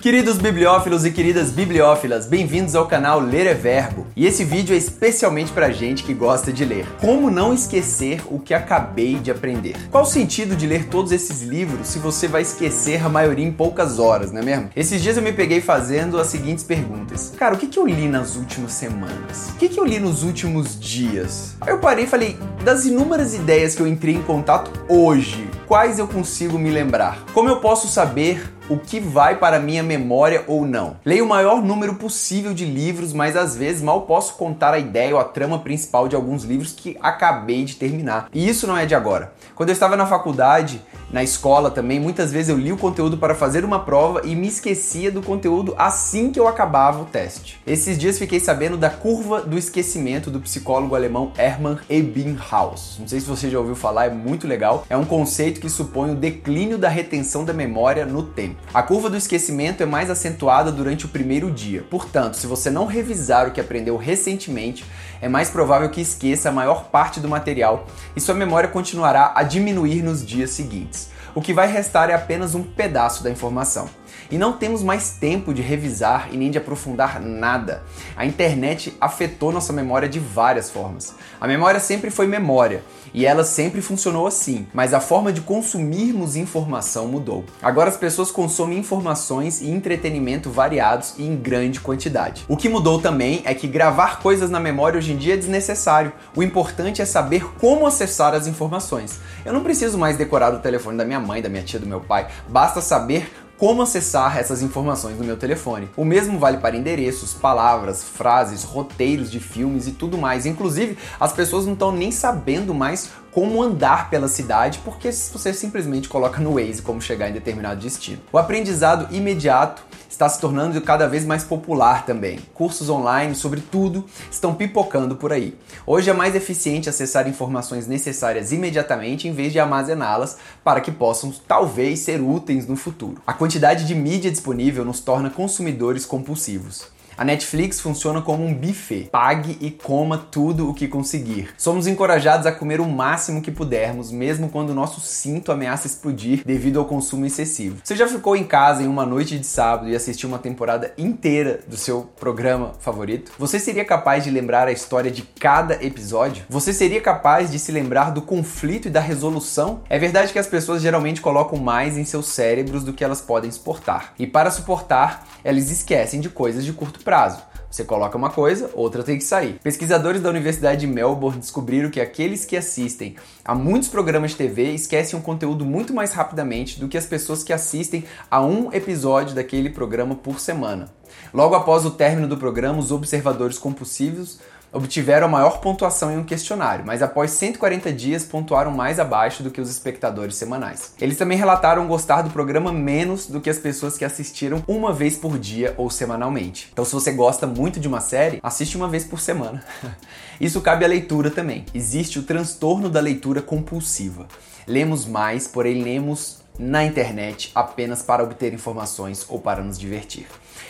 Queridos bibliófilos e queridas bibliófilas, bem-vindos ao canal Ler é Verbo. E esse vídeo é especialmente pra gente que gosta de ler. Como não esquecer o que acabei de aprender? Qual o sentido de ler todos esses livros se você vai esquecer a maioria em poucas horas, não é mesmo? Esses dias eu me peguei fazendo as seguintes perguntas. Cara, o que, que eu li nas últimas semanas? O que, que eu li nos últimos dias? Aí eu parei e falei, das inúmeras ideias que eu entrei em contato hoje, quais eu consigo me lembrar? Como eu posso saber o que vai para minha memória ou não. Leio o maior número possível de livros, mas às vezes mal posso contar a ideia ou a trama principal de alguns livros que acabei de terminar. E isso não é de agora. Quando eu estava na faculdade, na escola também, muitas vezes eu li o conteúdo para fazer uma prova e me esquecia do conteúdo assim que eu acabava o teste. Esses dias fiquei sabendo da curva do esquecimento do psicólogo alemão Hermann Ebbinghaus. Não sei se você já ouviu falar, é muito legal. É um conceito que supõe o declínio da retenção da memória no tempo. A curva do esquecimento é mais acentuada durante o primeiro dia. Portanto, se você não revisar o que aprendeu recentemente, é mais provável que esqueça a maior parte do material e sua memória continuará a diminuir nos dias seguintes. O que vai restar é apenas um pedaço da informação. E não temos mais tempo de revisar e nem de aprofundar nada. A internet afetou nossa memória de várias formas. A memória sempre foi memória e ela sempre funcionou assim, mas a forma de consumirmos informação mudou. Agora as pessoas consomem informações e entretenimento variados e em grande quantidade. O que mudou também é que gravar coisas na memória hoje em dia é desnecessário. O importante é saber como acessar as informações. Eu não preciso mais decorar o telefone da minha mãe, da minha tia, do meu pai, basta saber como acessar essas informações no meu telefone. O mesmo vale para endereços, palavras, frases, roteiros de filmes e tudo mais. Inclusive, as pessoas não estão nem sabendo mais como andar pela cidade, porque você simplesmente coloca no Waze como chegar em determinado destino. O aprendizado imediato está se tornando cada vez mais popular também. Cursos online sobre tudo estão pipocando por aí. Hoje é mais eficiente acessar informações necessárias imediatamente em vez de armazená-las para que possam talvez ser úteis no futuro. A quantidade de mídia disponível nos torna consumidores compulsivos. A Netflix funciona como um buffet. Pague e coma tudo o que conseguir. Somos encorajados a comer o máximo que pudermos, mesmo quando o nosso cinto ameaça explodir devido ao consumo excessivo. Você já ficou em casa em uma noite de sábado e assistiu uma temporada inteira do seu programa favorito? Você seria capaz de lembrar a história de cada episódio? Você seria capaz de se lembrar do conflito e da resolução? É verdade que as pessoas geralmente colocam mais em seus cérebros do que elas podem suportar. E para suportar, elas esquecem de coisas de curto prazo prazo. Você coloca uma coisa, outra tem que sair. Pesquisadores da Universidade de Melbourne descobriram que aqueles que assistem a muitos programas de TV esquecem um conteúdo muito mais rapidamente do que as pessoas que assistem a um episódio daquele programa por semana. Logo após o término do programa, os observadores compulsivos obtiveram a maior pontuação em um questionário, mas após 140 dias pontuaram mais abaixo do que os espectadores semanais. Eles também relataram gostar do programa menos do que as pessoas que assistiram uma vez por dia ou semanalmente. Então, se você gosta muito de uma série, assiste uma vez por semana. Isso cabe à leitura também. Existe o transtorno da leitura compulsiva. Lemos mais, porém lemos na internet apenas para obter informações ou para nos divertir.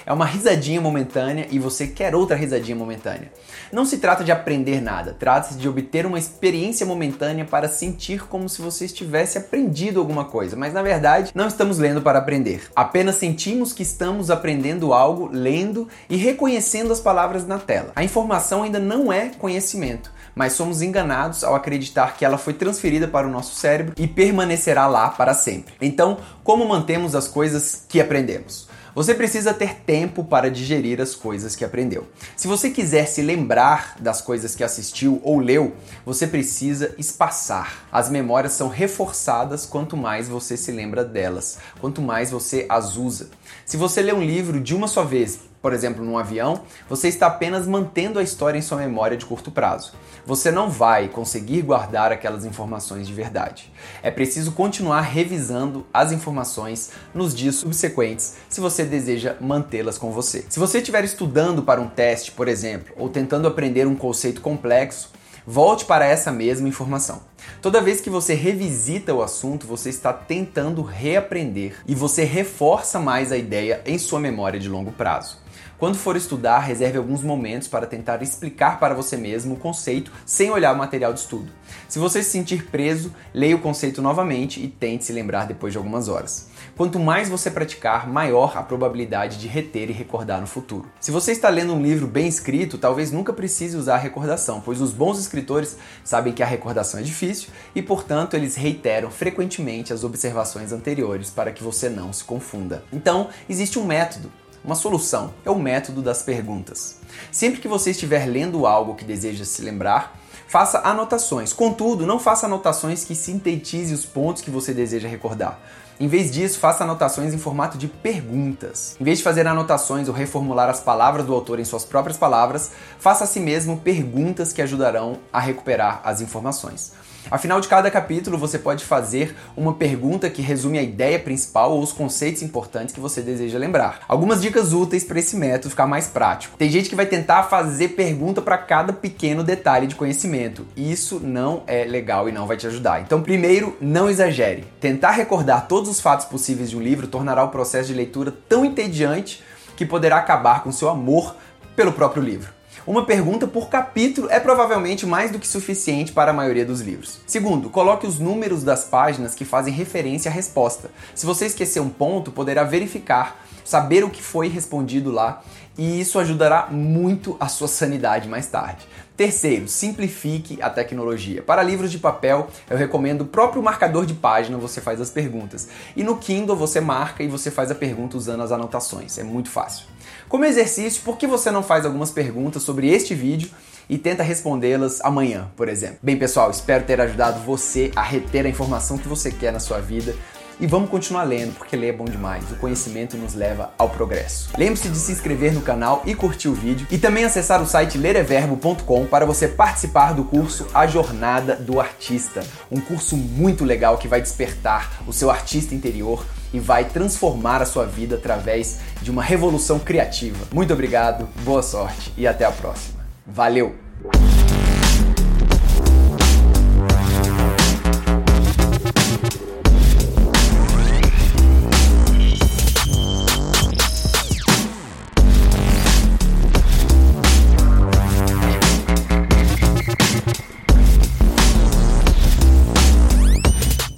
É uma risadinha momentânea e você quer outra risadinha momentânea. Não se trata de aprender nada, trata-se de obter uma experiência momentânea para sentir como se você estivesse aprendido alguma coisa, mas na verdade não estamos lendo para aprender. Apenas sentimos que estamos aprendendo algo lendo e reconhecendo as palavras na tela. A informação ainda não é conhecimento mas somos enganados ao acreditar que ela foi transferida para o nosso cérebro e permanecerá lá para sempre. Então, como mantemos as coisas que aprendemos? Você precisa ter tempo para digerir as coisas que aprendeu. Se você quiser se lembrar das coisas que assistiu ou leu, você precisa espaçar. As memórias são reforçadas quanto mais você se lembra delas, quanto mais você as usa. Se você lê um livro de uma só vez, por exemplo, num avião, você está apenas mantendo a história em sua memória de curto prazo. Você não vai conseguir guardar aquelas informações de verdade. É preciso continuar revisando as informações nos dias subsequentes se você deseja mantê-las com você. Se você estiver estudando para um teste, por exemplo, ou tentando aprender um conceito complexo, volte para essa mesma informação. Toda vez que você revisita o assunto, você está tentando reaprender e você reforça mais a ideia em sua memória de longo prazo. Quando for estudar, reserve alguns momentos para tentar explicar para você mesmo o conceito sem olhar o material de estudo. Se você se sentir preso, leia o conceito novamente e tente se lembrar depois de algumas horas. Quanto mais você praticar, maior a probabilidade de reter e recordar no futuro. Se você está lendo um livro bem escrito, talvez nunca precise usar a recordação, pois os bons escritores sabem que a recordação é difícil e, portanto, eles reiteram frequentemente as observações anteriores para que você não se confunda. Então, existe um método uma solução é o método das perguntas. Sempre que você estiver lendo algo que deseja se lembrar, faça anotações. Contudo, não faça anotações que sintetize os pontos que você deseja recordar. Em vez disso, faça anotações em formato de perguntas. Em vez de fazer anotações ou reformular as palavras do autor em suas próprias palavras, faça a si mesmo perguntas que ajudarão a recuperar as informações. Ao final de cada capítulo, você pode fazer uma pergunta que resume a ideia principal ou os conceitos importantes que você deseja lembrar. Algumas dicas úteis para esse método ficar mais prático. Tem gente que vai tentar fazer pergunta para cada pequeno detalhe de conhecimento. Isso não é legal e não vai te ajudar. Então, primeiro, não exagere. Tentar recordar todos os fatos possíveis de um livro tornará o processo de leitura tão entediante que poderá acabar com seu amor pelo próprio livro. Uma pergunta por capítulo é provavelmente mais do que suficiente para a maioria dos livros. Segundo, coloque os números das páginas que fazem referência à resposta. Se você esquecer um ponto, poderá verificar, saber o que foi respondido lá e isso ajudará muito a sua sanidade mais tarde. Terceiro, simplifique a tecnologia. Para livros de papel, eu recomendo o próprio marcador de página, você faz as perguntas. E no Kindle você marca e você faz a pergunta usando as anotações. É muito fácil. Como exercício, por que você não faz algumas perguntas sobre este vídeo e tenta respondê-las amanhã, por exemplo? Bem, pessoal, espero ter ajudado você a reter a informação que você quer na sua vida. E vamos continuar lendo, porque ler é bom demais. O conhecimento nos leva ao progresso. Lembre-se de se inscrever no canal e curtir o vídeo. E também acessar o site lereverbo.com para você participar do curso A Jornada do Artista. Um curso muito legal que vai despertar o seu artista interior e vai transformar a sua vida através de uma revolução criativa. Muito obrigado, boa sorte e até a próxima. Valeu!